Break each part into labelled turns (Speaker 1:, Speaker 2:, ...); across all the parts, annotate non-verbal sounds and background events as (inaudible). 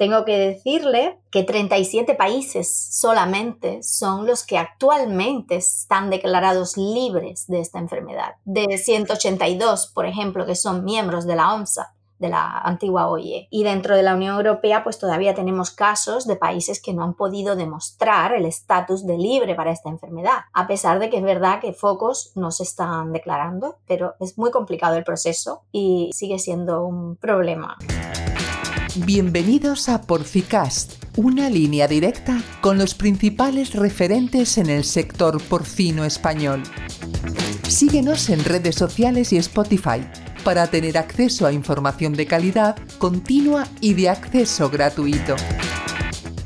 Speaker 1: Tengo que decirle que 37 países solamente son los que actualmente están declarados libres de esta enfermedad. De 182, por ejemplo, que son miembros de la OMSA, de la antigua OIE. Y dentro de la Unión Europea, pues todavía tenemos casos de países que no han podido demostrar el estatus de libre para esta enfermedad, a pesar de que es verdad que focos no se están declarando, pero es muy complicado el proceso y sigue siendo un problema.
Speaker 2: Bienvenidos a Porcicast, una línea directa con los principales referentes en el sector porcino español. Síguenos en redes sociales y Spotify para tener acceso a información de calidad, continua y de acceso gratuito.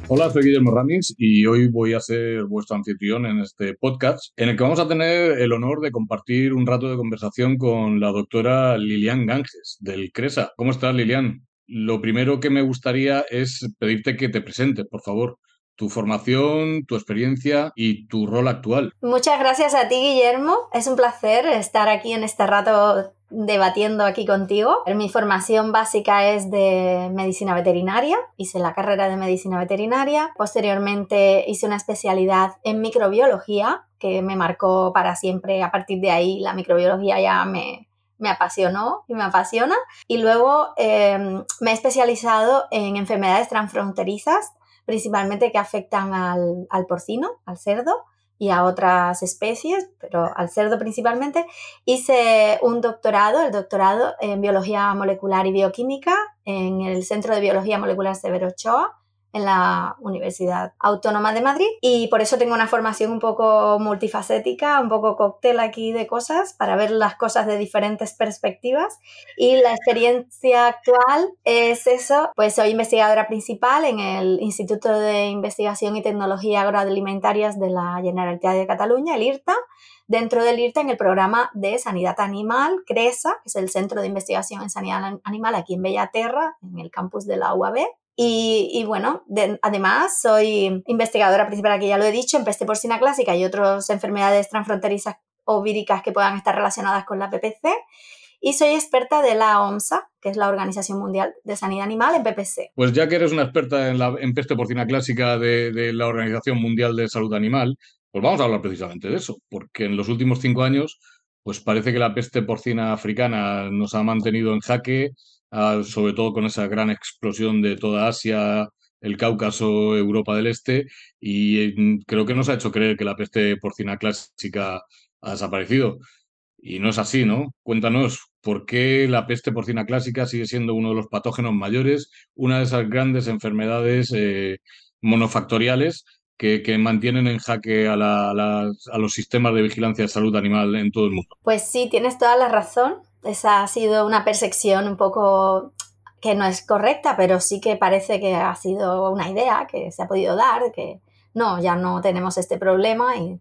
Speaker 3: Hola, soy Guillermo Ramis y hoy voy a ser vuestro anfitrión en este podcast en el que vamos a tener el honor de compartir un rato de conversación con la doctora Lilian Ganges del CRESA. ¿Cómo estás, Lilian? Lo primero que me gustaría es pedirte que te presentes, por favor tu formación, tu experiencia y tu rol actual.
Speaker 1: Muchas gracias a ti, Guillermo. Es un placer estar aquí en este rato debatiendo aquí contigo. Mi formación básica es de medicina veterinaria, hice la carrera de medicina veterinaria, posteriormente hice una especialidad en microbiología que me marcó para siempre. A partir de ahí la microbiología ya me, me apasionó y me apasiona. Y luego em, me he especializado en enfermedades transfronterizas, principalmente que afectan al, al porcino, al cerdo y a otras especies, pero al cerdo principalmente. Hice un doctorado, el doctorado en biología molecular y bioquímica en el Centro de Biología Molecular Severo Ochoa en la Universidad Autónoma de Madrid y por eso tengo una formación un poco multifacética, un poco cóctel aquí de cosas para ver las cosas de diferentes perspectivas. Y la experiencia actual es eso, pues soy investigadora principal en el Instituto de Investigación y Tecnología Agroalimentarias de la Generalitat de Cataluña, el IRTA, dentro del IRTA en el programa de Sanidad Animal, CRESA, que es el Centro de Investigación en Sanidad Animal aquí en Bellaterra, en el campus de la UAB, y, bueno, además soy investigadora principal, aquí ya lo he dicho, en peste porcina clásica y otras enfermedades transfronterizas o víricas que puedan estar relacionadas con la PPC. Y soy experta de la OMSA, que es la Organización Mundial de Sanidad Animal, en PPC.
Speaker 3: Pues ya que eres una experta en, la, en peste porcina clásica de, de la Organización Mundial de Salud Animal, pues vamos a hablar precisamente de eso, porque en los últimos cinco años, pues parece que la peste porcina africana nos ha mantenido en jaque, sobre todo con esa gran explosión de toda Asia, el Cáucaso, Europa del Este, y mm, creo que nos ha hecho creer que la peste porcina clásica ha desaparecido. Y no es así, ¿no? Cuéntanos, ¿por qué la peste porcina clásica sigue siendo uno de los patógenos mayores, una de esas grandes enfermedades eh, monofactoriales que, mantienen en jaque a, a los sistemas de vigilancia de salud animal en todo el mundo?
Speaker 1: Pues sí, tienes toda la razón. Esa ha sido una percepción un poco que no es correcta, pero sí que parece que ha sido una idea que se ha podido dar, que no, ya no tenemos este problema y,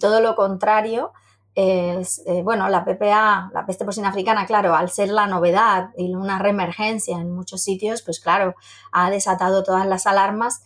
Speaker 1: todo lo contrario. Es, eh, bueno, la PPA, la peste porcina africana, claro, al ser la novedad y una reemergencia en muchos sitios, pues claro, ha desatado todas las alarmas,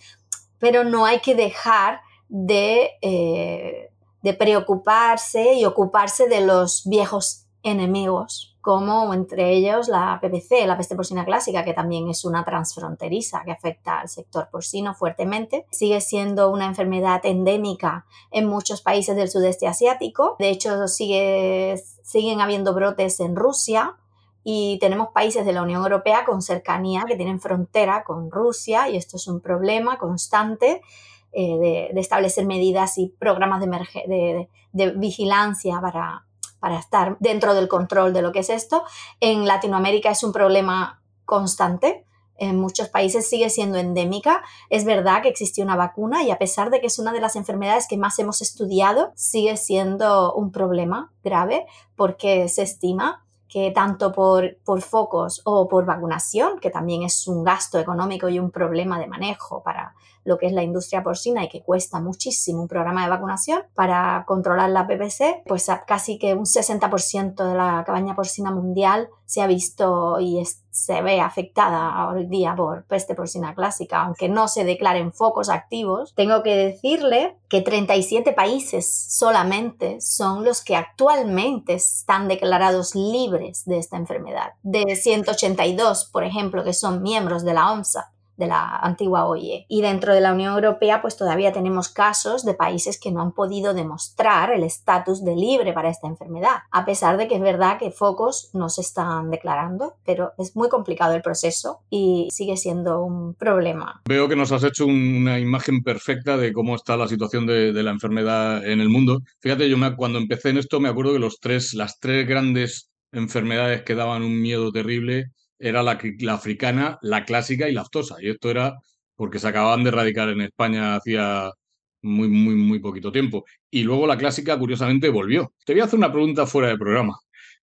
Speaker 1: pero no hay que dejar de, eh, de preocuparse y ocuparse de los viejos enemigos como entre ellos la PPC, la peste porcina clásica, que también es una transfronteriza que afecta al sector porcino fuertemente. Sigue siendo una enfermedad endémica en muchos países del sudeste asiático. De hecho, sigue, siguen habiendo brotes en Rusia, y tenemos países de la Unión Europea con cercanía que tienen frontera con Rusia y esto es un problema constante eh, de, establecer medidas y programas de, de vigilancia para, para estar dentro del control de lo que es esto. En Latinoamérica es un problema constante. En muchos países sigue siendo endémica. Es verdad que existe una vacuna y a pesar de que es una de las enfermedades que más hemos estudiado, sigue siendo un problema grave porque se estima que tanto por, por, focos o por vacunación, que también es un gasto económico y un problema de manejo para lo que es la industria porcina y que cuesta muchísimo un programa de vacunación para controlar la PPC, pues casi que un 60% de la cabaña porcina mundial se ha visto y se ve afectada hoy día por peste porcina clásica, aunque no se declaren focos activos. Tengo que decirle que 37 países solamente son los que actualmente están declarados libres de esta enfermedad. De 182, por ejemplo, que son miembros de la OMSA, de la antigua OIE. Y dentro de la Unión Europea, pues todavía tenemos casos de países que no han podido demostrar el estatus de libre para esta enfermedad, a pesar de que es verdad que focos no se están declarando, pero es muy complicado el proceso y sigue siendo un problema.
Speaker 3: Veo que nos has hecho una imagen perfecta de cómo está la situación de, la enfermedad en el mundo. Fíjate, yo cuando empecé en esto me acuerdo que los tres, las tres grandes enfermedades que daban un miedo terrible era la, la africana, la clásica y la aftosa. Y esto era porque se acababan de erradicar en España hacía muy, muy, muy poquito tiempo. Y luego la clásica, curiosamente, volvió. Te voy a hacer una pregunta fuera de programa.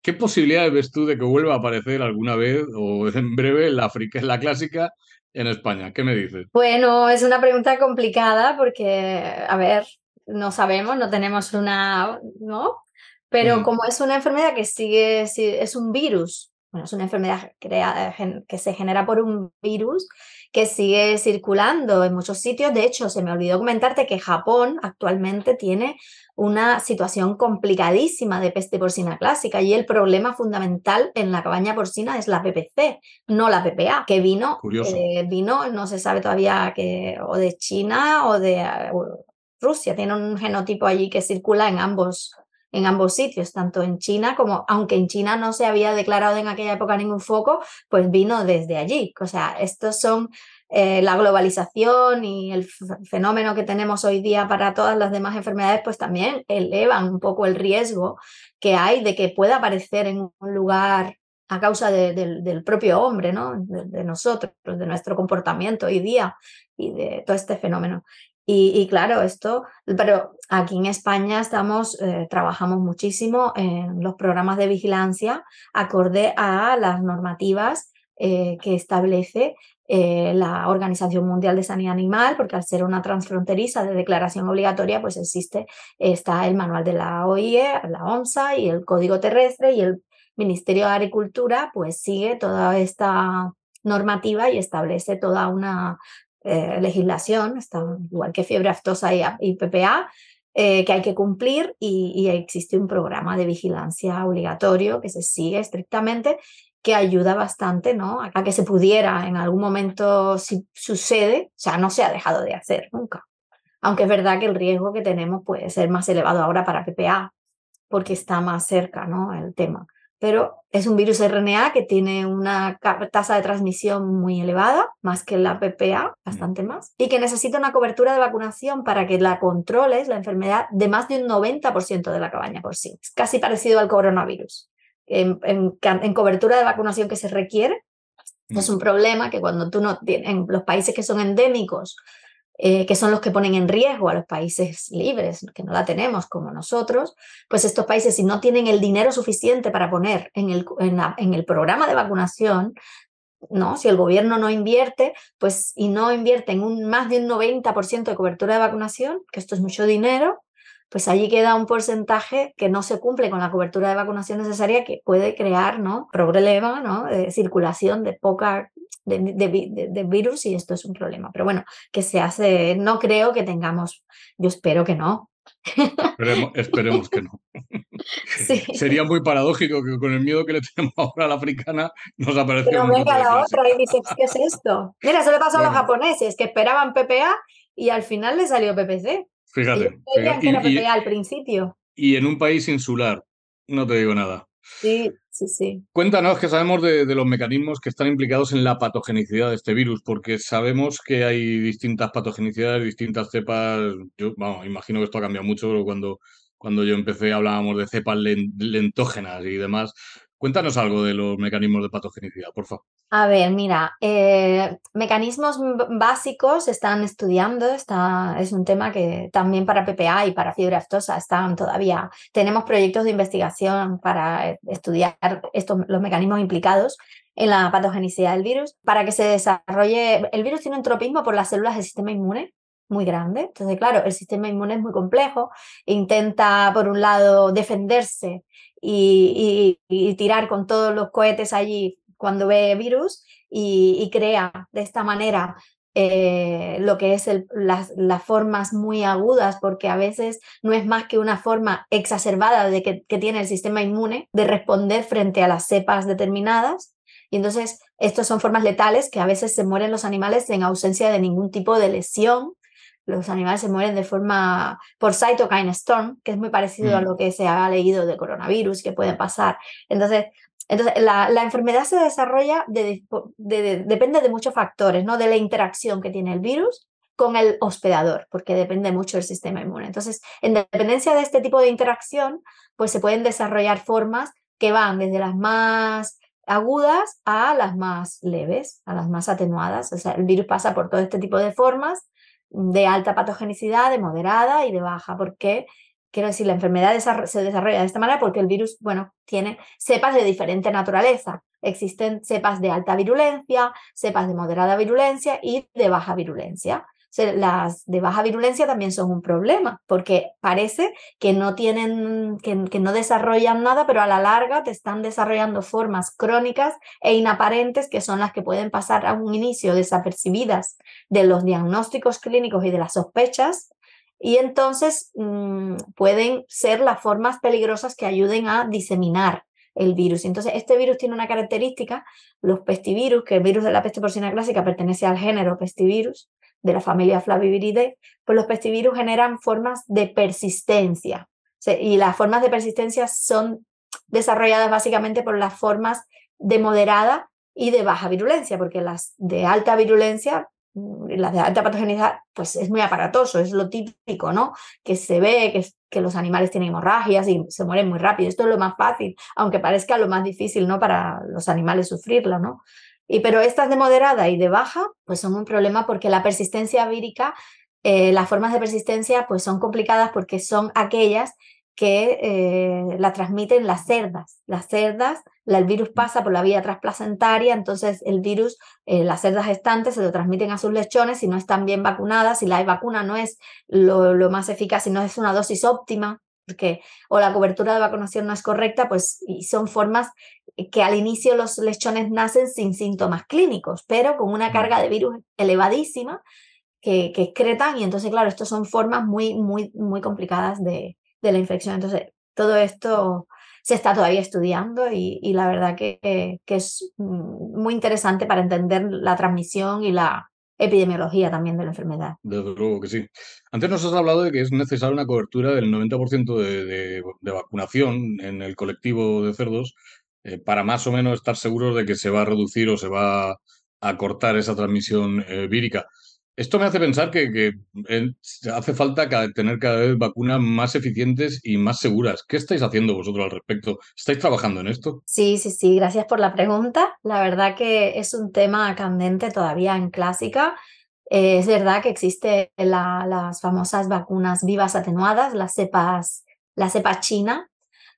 Speaker 3: ¿Qué posibilidades ves tú de que vuelva a aparecer alguna vez o (laughs) en breve la, la clásica en España? ¿Qué me dices?
Speaker 1: Bueno, es una pregunta complicada porque, a ver, no sabemos, no tenemos una, ¿no? Pero mm. como es una enfermedad que sigue, es un virus, bueno, es una enfermedad que se genera por un virus que sigue circulando en muchos sitios. De hecho, se me olvidó comentarte que Japón actualmente tiene una situación complicadísima de peste porcina clásica y el problema fundamental en la cabaña porcina es la PPC, no la PPA, que vino, eh, vino no se sabe todavía que o de China o de eh, Rusia, tiene un genotipo allí que circula en ambos en ambos sitios, tanto en China como, aunque en China no se había declarado en aquella época ningún foco, pues vino desde allí. O sea, estos son eh, la globalización y el fenómeno que tenemos hoy día para todas las demás enfermedades, pues también elevan un poco el riesgo que hay de que pueda aparecer en un lugar a causa del propio hombre, ¿no? De, nosotros, de nuestro comportamiento hoy día y de todo este fenómeno. Y, claro, esto, pero aquí en España estamos, eh, trabajamos muchísimo en los programas de vigilancia acorde a las normativas eh, que establece eh, la Organización Mundial de Sanidad Animal, porque al ser una transfronteriza de declaración obligatoria, pues existe, está el manual de la OIE, la OMSA y el Código Terrestre y el Ministerio de Agricultura, pues sigue toda esta normativa y establece toda una eh, legislación, está, igual que fiebre aftosa y, PPA, eh, que hay que cumplir y, existe un programa de vigilancia obligatorio que se sigue estrictamente que ayuda bastante ¿no? a que se pudiera en algún momento, si sucede, o sea, no se ha dejado de hacer nunca. Aunque es verdad que el riesgo que tenemos puede ser más elevado ahora para PPA, porque está más cerca ¿no? el tema. Pero es un virus RNA que tiene una tasa de transmisión muy elevada, más que la PPA, bastante más, y que necesita una cobertura de vacunación para que la controles, la enfermedad, de más de un 90% de la cabaña por sí. Es casi parecido al coronavirus en, cobertura de vacunación que se requiere. Es mm. un problema que cuando tú no tienes, en los países que son endémicos, eh, que son los que ponen en riesgo a los países libres, que no la tenemos como nosotros, pues estos países si no tienen el dinero suficiente para poner en el, en, el programa de vacunación, ¿no? Si el gobierno no invierte, pues y no invierte en un, más de un 90% de cobertura de vacunación, que esto es mucho dinero, pues allí queda un porcentaje que no se cumple con la cobertura de vacunación necesaria que puede crear ¿no? problema ¿no? de circulación de poca de, virus y esto es un problema. Pero bueno, que se hace, no creo que tengamos, yo espero que no.
Speaker 3: Esperemos, que no. (laughs) Sería muy paradójico que con el miedo que le tenemos ahora a la africana nos aparezca.
Speaker 1: Pero venga la otra y dice, ¿qué es esto? Mira, eso le pasó a los japoneses que esperaban PPA y al final le salió PPC.
Speaker 3: Fíjate.
Speaker 1: y, al principio.
Speaker 3: Y en un país insular, no te digo nada.
Speaker 1: Sí, sí, sí.
Speaker 3: Cuéntanos que sabemos de, los mecanismos que están implicados en la patogenicidad de este virus, porque sabemos que hay distintas patogenicidades, distintas cepas. Yo, imagino que esto ha cambiado mucho cuando, cuando yo empecé hablábamos de cepas lentógenas y demás. Cuéntanos algo de los mecanismos de patogenicidad, por favor.
Speaker 1: A ver, mira, eh, mecanismos básicos están estudiando, está, es un tema que también para PPA y para fiebre aftosa están todavía, tenemos proyectos de investigación para eh, estudiar estos, los mecanismos implicados en la patogenicidad del virus, para que se desarrolle, el virus tiene un tropismo por las células del sistema inmune, muy grande. Entonces, claro, el sistema inmune es muy complejo, intenta, por un lado, defenderse y, tirar con todos los cohetes allí cuando ve virus y, crea de esta manera eh, lo que es las, formas muy agudas, porque a veces no es más que una forma exacerbada de que, que tiene el sistema inmune de responder frente a las cepas determinadas Y entonces, estas son formas letales que a veces se mueren los animales en ausencia de ningún tipo de lesión. Los animales se mueren de forma por cytokine storm, que es muy parecido a mm. lo que se ha leído de coronavirus que puede pasar. Entonces, entonces la, enfermedad se desarrolla, depende de muchos factores, ¿no? De la interacción que tiene el virus con el hospedador, porque depende mucho del sistema inmune. Entonces, en dependencia de este tipo de interacción, pues se pueden desarrollar formas que van desde las más agudas a las más leves, a las más atenuadas. O sea, el virus pasa por todo este tipo de formas de alta patogenicidad, de moderada y de baja, porque quiero decir, la enfermedad se desarrolla de esta manera porque el virus, bueno, tiene cepas de diferente naturaleza. Existen cepas de alta virulencia, cepas de moderada virulencia y de baja virulencia las de baja virulencia también son un problema, porque parece que no tienen, que, no desarrollan nada, pero a la larga te están desarrollando formas crónicas e inaparentes que son las que pueden pasar a un inicio desapercibidas de los diagnósticos clínicos y de las sospechas, y entonces mm, pueden ser las formas peligrosas que ayuden a diseminar el virus. Entonces, este virus tiene una característica, los pestivirus, que el virus de la peste porcina clásica pertenece al género pestivirus, de la familia Flaviviridae, pues los pestivirus generan formas de persistencia. Y las formas de persistencia son desarrolladas básicamente por las formas de moderada y de baja virulencia, porque las de alta virulencia, mm, las de alta patogenicidad, pues es muy aparatoso, es lo típico, ¿no? Que se ve que, que los animales tienen hemorragias y se mueren muy rápido. Esto es lo más fácil, aunque parezca lo más difícil, ¿no? Para los animales sufrirlo, ¿no? Y, pero estas de moderada y de baja, pues son un problema porque la persistencia vírica, eh, las formas de persistencia, pues son complicadas porque son aquellas que eh, la transmiten las cerdas. Las cerdas, el virus pasa por la vía transplacentaria, entonces el virus, eh, las cerdas gestantes se lo transmiten a sus lechones si no están bien vacunadas, si la vacuna no es lo, lo más eficaz, si no es una dosis óptima, porque o la cobertura de vacunación no es correcta, pues y son formas que al inicio los lechones nacen sin síntomas clínicos, pero con una carga de virus elevadísima que, que excretan y entonces, claro, estas son formas muy, muy, muy complicadas de, de, la infección. Entonces, todo esto se está todavía estudiando y, y la verdad que, que, es muy interesante para entender la transmisión y la epidemiología también de la enfermedad.
Speaker 3: Desde luego que sí. Antes nos has hablado de que es necesaria una cobertura del 90% de, de, de, vacunación en el colectivo de cerdos eh, para más o menos estar seguros de que se va a reducir o se va a cortar esa transmisión eh, vírica. Esto me hace pensar que, eh, hace falta tener cada vez vacunas más eficientes y más seguras. ¿Qué estáis haciendo vosotros al respecto? ¿Estáis trabajando en esto?
Speaker 1: Sí, sí, sí. Gracias por la pregunta. La verdad que es un tema candente todavía en clásica. es verdad que existen las famosas vacunas vivas atenuadas, las cepas, la cepa china,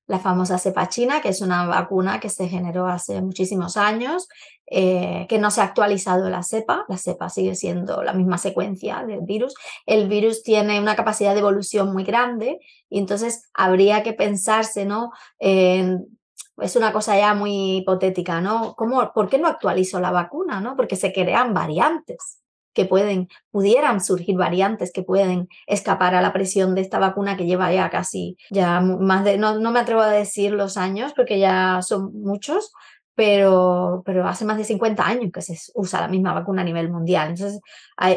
Speaker 1: la famosa cepa china, que es una vacuna que se generó hace muchísimos años, eh, que no se ha actualizado la cepa, la cepa sigue siendo la misma secuencia del virus. El virus tiene una capacidad de evolución muy grande y entonces habría que pensarse, ¿no? es una cosa ya muy hipotética, ¿no? ¿Cómo, ¿Por qué no actualizo la vacuna, ¿no? Porque se crean variantes que pueden, pudieran surgir variantes que pueden escapar a la presión de esta vacuna que lleva ya casi, ya más de, no, no me atrevo a decir los años porque ya son muchos, pero, pero hace más de 50 años que se usa la misma vacuna a nivel mundial. Entonces,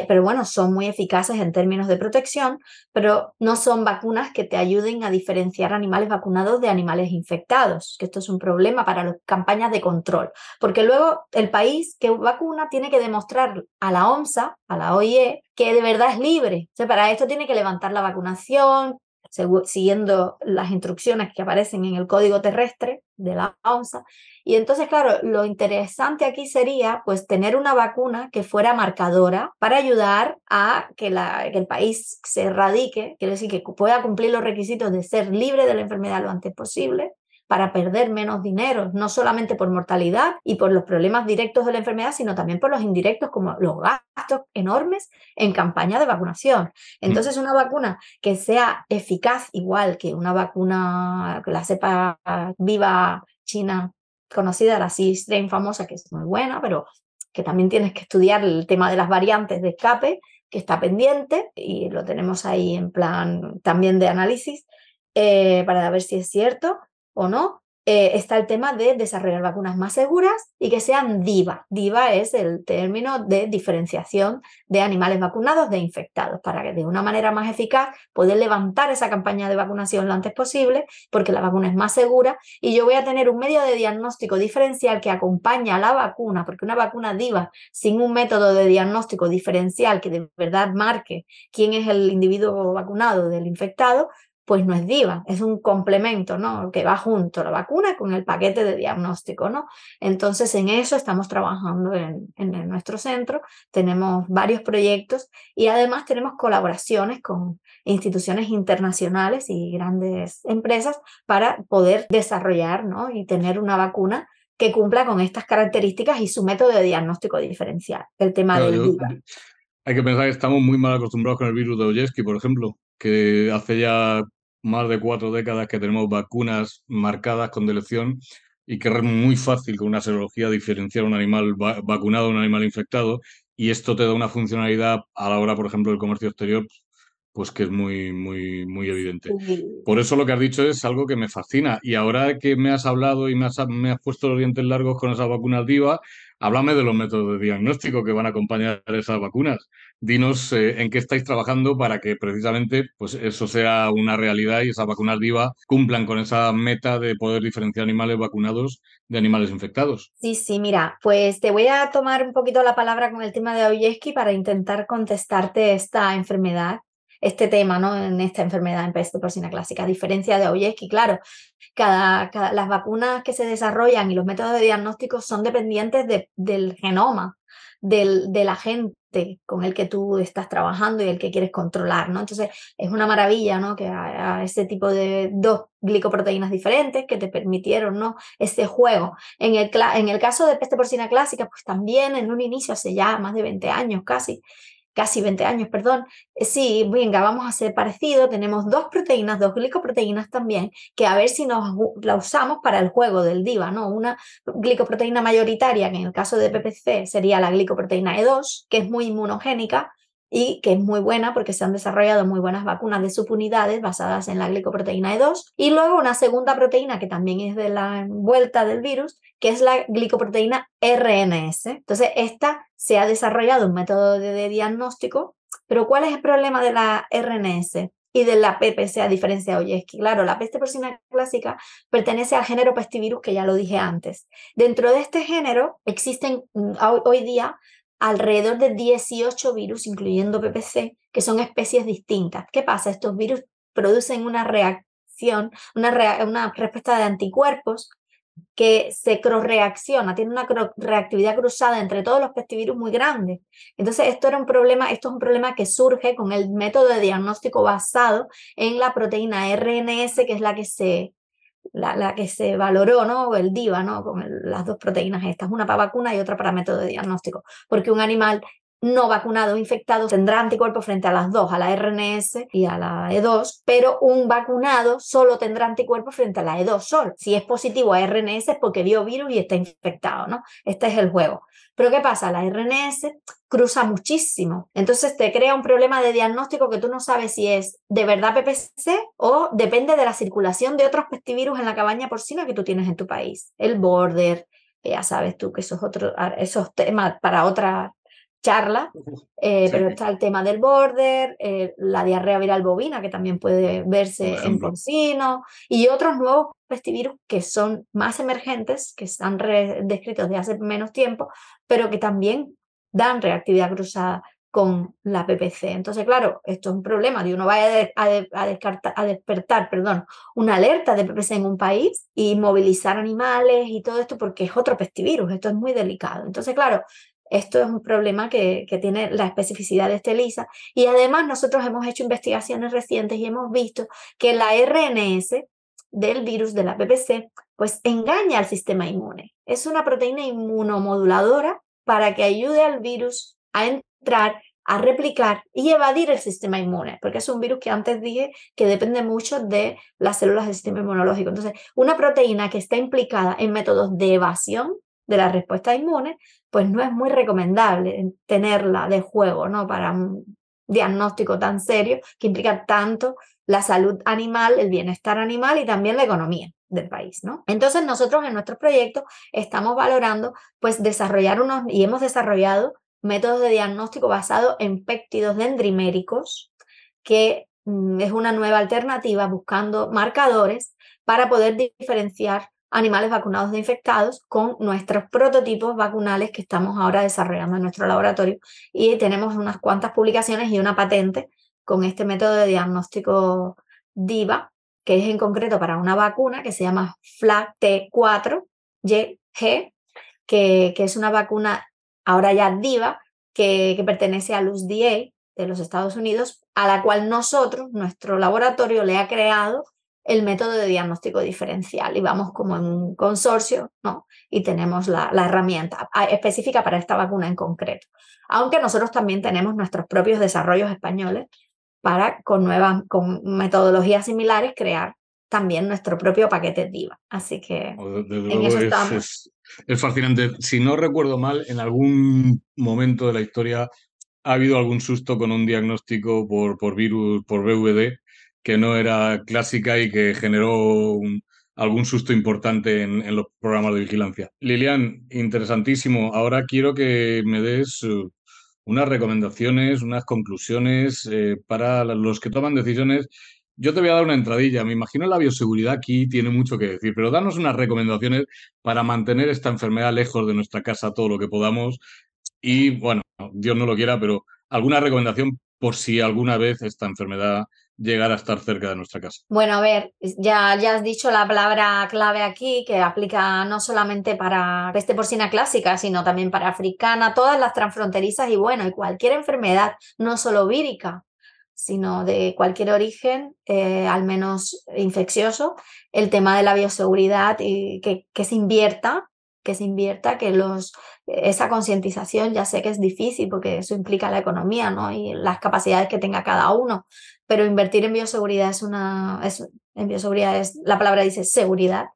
Speaker 1: pero bueno, son muy eficaces en términos de protección, pero no son vacunas que te ayuden a diferenciar animales vacunados de animales infectados, que esto es un problema para las campañas de control, porque luego el país que vacuna tiene que demostrar a la OMSA, a la OIE, que de verdad es libre. O para esto tiene que levantar la vacunación, siguiendo las instrucciones que aparecen en el código terrestre de la OMSA. Y entonces, claro, lo interesante aquí sería pues tener una vacuna que fuera marcadora para ayudar a que, la, que el país se erradique, quiere decir que pueda cumplir los requisitos de ser libre de la enfermedad lo antes posible para perder menos dinero, no solamente por mortalidad y por los problemas directos de la enfermedad, sino también por los indirectos, como los gastos enormes en campaña de vacunación. Mm. Entonces, una vacuna que sea eficaz igual que una vacuna, que la cepa viva china conocida, la C-Strain famosa, que es muy buena, pero que también tienes que estudiar el tema de las variantes de escape, que está pendiente y lo tenemos ahí en plan también de análisis eh, para ver si es cierto o no, eh, está el tema de desarrollar vacunas más seguras y que sean DIVA. DIVA es el término de diferenciación de animales vacunados de infectados, para que de una manera más eficaz poder levantar esa campaña de vacunación lo antes posible, porque la vacuna es más segura y yo voy a tener un medio de diagnóstico diferencial que acompaña a la vacuna, porque una vacuna DIVA sin un método de diagnóstico diferencial que de verdad marque quién es el individuo vacunado del infectado, pues no es DIVA, es un complemento, ¿no? Que va junto la vacuna con el paquete de diagnóstico, ¿no? Entonces, en eso estamos trabajando en, en nuestro centro, tenemos varios proyectos y además tenemos colaboraciones con instituciones internacionales y grandes empresas para poder desarrollar, ¿no? Y tener una vacuna que cumpla con estas características y su método de diagnóstico diferencial, el tema del DIVA.
Speaker 3: Hay que pensar que estamos muy mal acostumbrados con el virus de Oyeski, por ejemplo, que hace ya más de cuatro décadas que tenemos vacunas marcadas con delección y que es muy fácil con una serología diferenciar un animal vacunado de un animal infectado y esto te da una funcionalidad a la hora, por ejemplo, del comercio exterior pues que es muy, muy, muy evidente. Por eso lo que has dicho es algo que me fascina. Y ahora que me has hablado y me has, me has puesto los dientes largos con esas vacunas DIVA, háblame de los métodos de diagnóstico que van a acompañar esas vacunas. Dinos eh, en qué estáis trabajando para que precisamente pues, eso sea una realidad y esas vacunas DIVA cumplan con esa meta de poder diferenciar animales vacunados de animales infectados.
Speaker 1: Sí, sí, mira, pues te voy a tomar un poquito la palabra con el tema de Oyeski para intentar contestarte esta enfermedad este tema ¿no? en esta enfermedad en peste porcina clásica. A diferencia de Oyeski, claro, cada, las vacunas que se desarrollan y los métodos de diagnóstico son dependientes del genoma del, del, agente con el que tú estás trabajando y el que quieres controlar, ¿no? Entonces, es una maravilla, ¿no? Que haya ese tipo de dos glicoproteínas diferentes que te permitieron, ¿no? Ese juego. En el, en el caso de peste porcina clásica, pues también en un inicio, hace ya más de 20 años casi, casi 20 años, perdón, eh, sí, venga, vamos a hacer parecido, tenemos dos proteínas, dos glicoproteínas también, que a ver si nos la usamos para el juego del DIVA, ¿no? Una glicoproteína mayoritaria, que en el caso de PPC sería la glicoproteína E2, que es muy inmunogénica, y que es muy buena porque se han desarrollado muy buenas vacunas de subunidades basadas en la glicoproteína E2 y luego una segunda proteína que también es de la vuelta del virus que es la glicoproteína RNS. Entonces, esta se ha desarrollado un método de, diagnóstico, pero ¿cuál es el problema de la RNS? y de la PPC a diferencia de Oyeski. Claro, la peste porcina clásica pertenece al género pestivirus que ya lo dije antes. Dentro de este género existen mm, hoy día alrededor de 18 virus, incluyendo PPC, que son especies distintas. ¿Qué pasa? Estos virus producen una reacción, una, respuesta de anticuerpos que se cross-reacciona, tiene una reactividad cruzada entre todos los pestivirus muy grande. Entonces, esto era un problema, esto es un problema que surge con el método de diagnóstico basado en la proteína RNS, que es la que se la, que se valoró, ¿no? El DIVA, ¿no? Con las dos proteínas estas, una para vacuna y otra para método de diagnóstico, porque un animal no vacunado o infectado tendrá anticuerpos frente a las dos, a la RNS y a la E2, pero un vacunado solo tendrá anticuerpos frente a la E2 solo. Si es positivo a RNS es porque vio virus y está infectado, ¿no? Este es el juego. Pero ¿qué pasa? La RNS cruza muchísimo. Entonces te crea un problema de diagnóstico que tú no sabes si es de verdad PPC o depende de la circulación de otros pestivirus en la cabaña porcina que tú tienes en tu país. El border, ya sabes tú que esos otros esos temas para otra charla, eh, pero está el tema del border, eh, la diarrea viral bovina, que también puede verse en porcino, y otros nuevos pestivirus que son más emergentes, que están descritos de hace menos tiempo, pero que también dan reactividad cruzada con la PPC. Entonces, claro, esto es un problema de uno vaya a, a, descartar, a despertar perdón, una alerta de PPC en un país y movilizar animales y todo esto porque es otro pestivirus, esto es muy delicado. Entonces, claro, esto es un problema que, tiene la especificidad de este lisa. Y además nosotros hemos hecho investigaciones recientes y hemos visto que la RNS del virus de la PPC pues engaña al sistema inmune. Es una proteína inmunomoduladora para que ayude al virus a entrar, a replicar y evadir el sistema inmune, porque es un virus que antes dije que depende mucho de las células del sistema inmunológico. Entonces, una proteína que está implicada en métodos de evasión de la respuesta inmune, pues no es muy recomendable tenerla de juego, ¿no? Para un diagnóstico tan serio que implica tanto la salud animal, el bienestar animal y también la economía. del país, ¿no? Entonces nosotros en nuestro proyecto estamos valorando pues desarrollar unos y hemos desarrollado métodos de diagnóstico basados en péptidos dendriméricos que mm, es una nueva alternativa buscando marcadores para poder diferenciar animales vacunados de infectados con nuestros prototipos vacunales que estamos ahora desarrollando en nuestro laboratorio. Y tenemos unas cuantas publicaciones y una patente con este método de diagnóstico DIVA, que es en concreto para una vacuna que se llama FLAG-T4-G, que, que, es una vacuna ahora ya DIVA que, que pertenece al USDA de los Estados Unidos, a la cual nosotros, nuestro laboratorio, le ha creado el método de diagnóstico diferencial y vamos como en un consorcio, ¿no? Y tenemos la, herramienta específica para esta vacuna en concreto. Aunque nosotros también tenemos nuestros propios desarrollos españoles para con nuevas, con metodologías similares, crear también nuestro propio paquete DIVA. Así que en eso estamos.
Speaker 3: Es, es fascinante. Si no recuerdo mal, en algún momento de la historia ha habido algún susto con un diagnóstico por, por virus, por BVD, que no era clásica y que generó algún susto importante en, los programas de vigilancia. Lilian, interesantísimo. Ahora quiero que me des uh, unas recomendaciones, unas conclusiones eh, para los que toman decisiones. Yo te voy a dar una entradilla. Me imagino la bioseguridad aquí tiene mucho que decir, pero danos unas recomendaciones para mantener esta enfermedad lejos de nuestra casa todo lo que podamos. Y bueno, Dios no lo quiera, pero alguna recomendación por si alguna vez esta enfermedad llegar a estar cerca de nuestra casa.
Speaker 1: Bueno, a ver, ya, ya has dicho la palabra clave aquí, que aplica no solamente para peste porcina clásica, sino también para africana, todas las transfronterizas y bueno, y cualquier enfermedad, no solo vírica, sino de cualquier origen, eh, al menos infeccioso, el tema de la bioseguridad y que, que se invierta que se invierta, que los, esa concientización ya sé que es difícil porque eso implica la economía ¿no? y las capacidades que tenga cada uno, pero invertir en bioseguridad es una, es, en bioseguridad es, la palabra dice seguridad,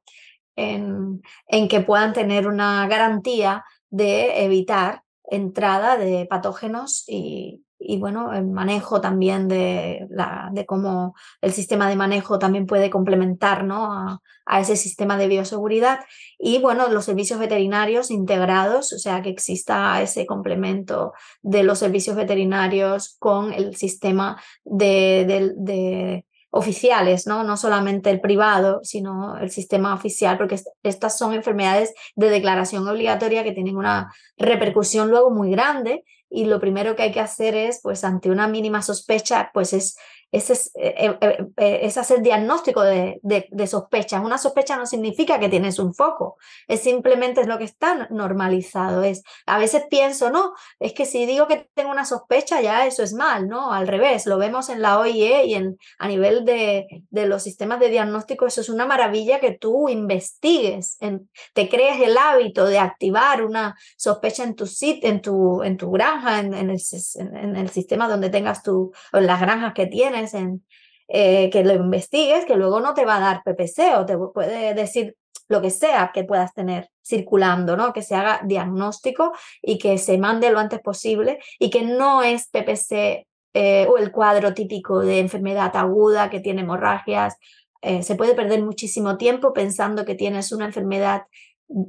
Speaker 1: en, en que puedan tener una garantía de evitar entrada de patógenos y, y bueno, el manejo también de, la, de cómo el sistema de manejo también puede complementar ¿no? a, ese sistema de bioseguridad y bueno, los servicios veterinarios integrados, o sea, que exista ese complemento de los servicios veterinarios con el sistema de, de, de oficiales, ¿no? no solamente el privado, sino el sistema oficial, porque estas son enfermedades de declaración obligatoria que tienen una repercusión luego muy grande y lo primero que hay que hacer es, pues ante una mínima sospecha, pues es ese es, eh, eh, eh, es, hacer diagnóstico de, de, de, sospechas. Una sospecha no significa que tienes un foco, es simplemente lo que está normalizado. Es, a veces pienso, no, es que si digo que tengo una sospecha, ya eso es mal, ¿no? Al revés, lo vemos en la OIE y en, a nivel de, de los sistemas de diagnóstico, eso es una maravilla que tú investigues, en, te crees el hábito de activar una sospecha en tu sitio, en tu, en tu granja, en, en, el, en el sistema donde tengas tu, o en las granjas que tienes en, eh, que lo investigues, que luego no te va a dar PPC o te puede decir lo que sea que puedas tener circulando, ¿no? Que se haga diagnóstico y que se mande lo antes posible y que no es PPC eh, o el cuadro típico de enfermedad aguda que tiene hemorragias. Eh, se puede perder muchísimo tiempo pensando que tienes una enfermedad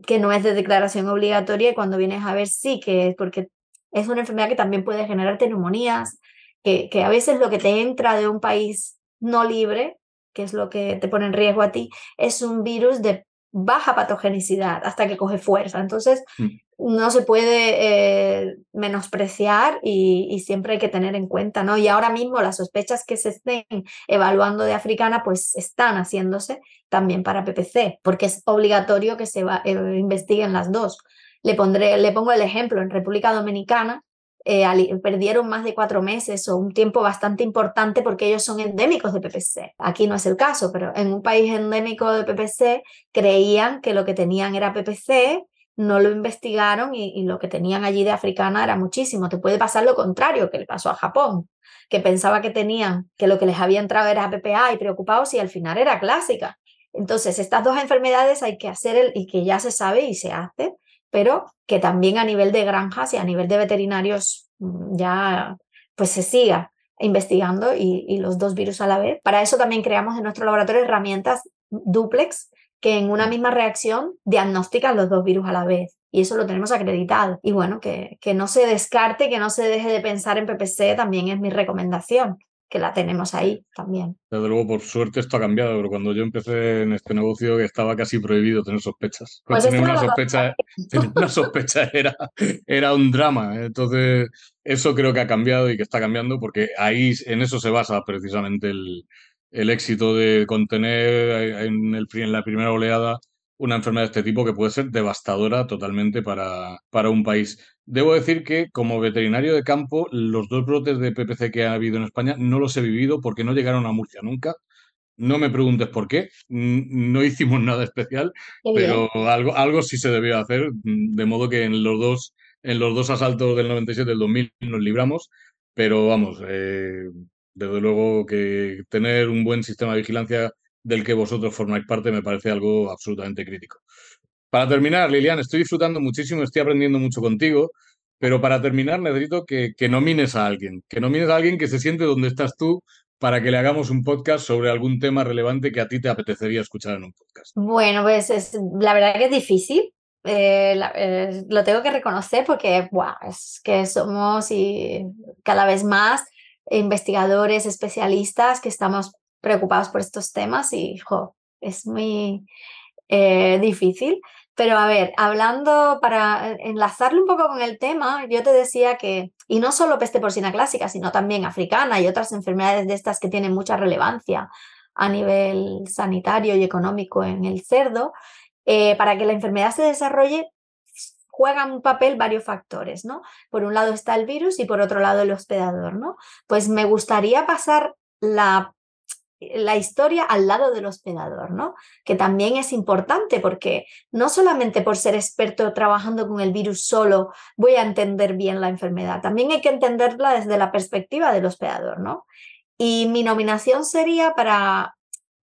Speaker 1: que no es de declaración obligatoria y cuando vienes a ver sí que es porque es una enfermedad que también puede generarte neumonías, que, a veces lo que te entra de un país no libre, que es lo que te pone en riesgo a ti, es un virus de baja patogenicidad hasta que coge fuerza. Entonces, mm. no se puede eh, menospreciar y, siempre hay que tener en cuenta, ¿no? Y ahora mismo las sospechas que se estén evaluando de africana, pues están haciéndose también para PPC, porque es obligatorio que se va, eh, investiguen las dos. Le, pondré, le pongo el ejemplo, en República Dominicana eh, perdieron más de cuatro meses o un tiempo bastante importante porque ellos son endémicos de PPC. Aquí no es el caso, pero en un país endémico de PPC creían que lo que tenían era PPC, no lo investigaron y, lo que tenían allí de africana era muchísimo. Te puede pasar lo contrario que le pasó a Japón, que pensaba que tenían, que lo que les había entrado era PPA y preocupados y al final era clásica. Entonces, estas dos enfermedades hay que hacer el, y que ya se sabe y se hace, pero que también a nivel de granjas y a nivel de veterinarios mm, ya pues se siga investigando y, los dos virus a la vez. Para eso también creamos en nuestro laboratorio herramientas duplex que en una misma reacción diagnostican los dos virus a la vez. Y eso lo tenemos acreditado. Y bueno, que, que no se descarte, que no se deje de pensar en PPC también es mi recomendación que la tenemos ahí también.
Speaker 3: Desde luego, por suerte esto ha cambiado, pero cuando yo empecé en este negocio estaba casi prohibido tener sospechas. Pues tener una sospecha, (laughs) una sospecha era, era un drama. Entonces, eso creo que ha cambiado y que está cambiando porque ahí en eso se basa precisamente el, el éxito de contener en, el, en la primera oleada una enfermedad de este tipo que puede ser devastadora totalmente para, para un país. Debo decir que como veterinario de campo, los dos brotes de PPC que ha habido en España no los he vivido porque no llegaron a Murcia nunca. No me preguntes por qué, no (laughs) hicimos nada especial, pero algo, algo sí se debió hacer, de modo que en los dos, en los dos asaltos del 97 y del 2000 nos libramos, pero vamos, eh, desde luego que tener un buen sistema de vigilancia del que vosotros formáis parte me parece algo absolutamente crítico. Para terminar, Lilian, estoy disfrutando muchísimo, estoy aprendiendo mucho contigo, pero para terminar necesito que, que nomines a alguien, que nomines a alguien que se siente donde estás tú para que le hagamos un podcast sobre algún tema relevante que a ti te apetecería escuchar en un podcast.
Speaker 1: Bueno, pues es, la verdad que es difícil, eh, eh, lo tengo que reconocer porque es que somos y cada vez más investigadores, especialistas que estamos preocupados por estos temas y es muy eh, difícil. Pero a ver, hablando para enlazarlo un poco con el tema, yo te decía que, y no solo peste porcina clásica, sino también africana y otras enfermedades de estas que tienen mucha relevancia a nivel sanitario y económico en el cerdo, eh, para que la enfermedad se desarrolle juegan un papel varios factores, ¿no? Por un lado está el virus y por otro lado el hospedador, ¿no? Pues me gustaría pasar la la historia al lado del hospedador, ¿no? Que también es importante porque no solamente por ser experto trabajando con el virus solo voy a entender bien la enfermedad, también hay que entenderla desde la perspectiva del hospedador, ¿no? Y mi nominación sería para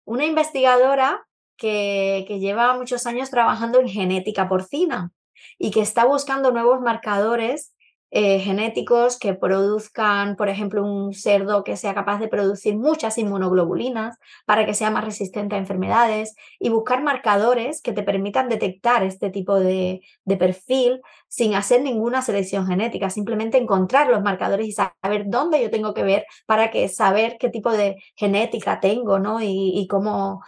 Speaker 1: una investigadora que, que lleva muchos años trabajando en genética porcina y que está buscando nuevos marcadores eh, genéticos que produzcan, por ejemplo, un cerdo que sea capaz de producir muchas inmunoglobulinas para que sea más resistente a enfermedades y buscar marcadores que te permitan detectar este tipo de, de perfil sin hacer ninguna selección genética, simplemente encontrar los marcadores y saber dónde yo tengo que ver para que saber qué tipo de genética tengo, ¿no? Y, y cómo,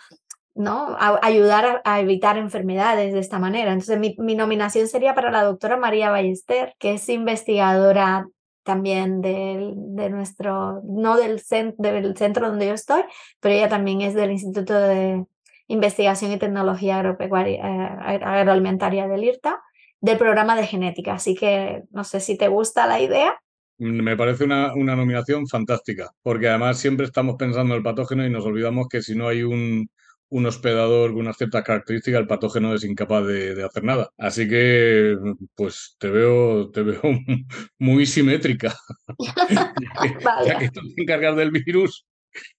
Speaker 1: ¿no? ayudar a, evitar enfermedades de esta manera. Entonces, mi, nominación sería para la doctora María Ballester, que es investigadora también de, de nuestro, no del, del centro donde yo estoy, pero ella también es del Instituto de Investigación y Tecnología Agropecuaria, eh, Agroalimentaria del IRTA, del programa de genética. Así que no sé si te gusta la idea.
Speaker 3: Me parece una, una nominación fantástica, porque además siempre estamos pensando en el patógeno y nos olvidamos que si no hay un, un hospedador con unas ciertas características, el patógeno es incapaz de, hacer nada. Así que, pues te veo, te veo (laughs) muy simétrica. (laughs) ya, que, tú te encargas del virus,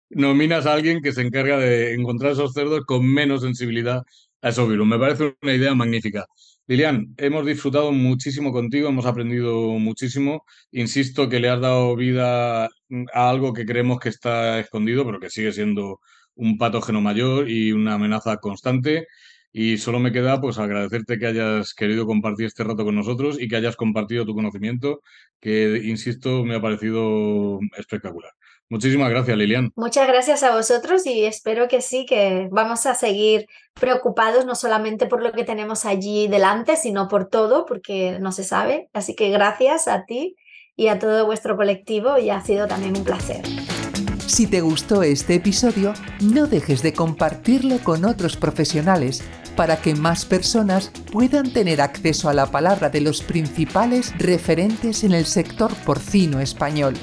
Speaker 3: nominas a alguien que se encarga de encontrar esos cerdos con menos sensibilidad a esos virus. Me parece una idea magnífica. Lilian, hemos disfrutado muchísimo contigo, hemos aprendido muchísimo. Insisto que le has dado vida a algo que creemos que está escondido, pero que sigue siendo un patógeno mayor y una amenaza constante. Y solo me queda pues agradecerte que hayas querido compartir este rato con nosotros y que hayas compartido tu conocimiento, que insisto, me ha parecido espectacular. Muchísimas gracias, Lilian.
Speaker 1: Muchas gracias a vosotros y espero que sí, que vamos a seguir preocupados no solamente por lo que tenemos allí delante, sino por todo, porque no se sabe. Así que gracias a ti y a todo vuestro colectivo y ha sido también un placer.
Speaker 2: Si te gustó este episodio, no dejes de compartirlo con otros profesionales para que más personas puedan tener acceso a la palabra de los principales referentes en el sector porcino español.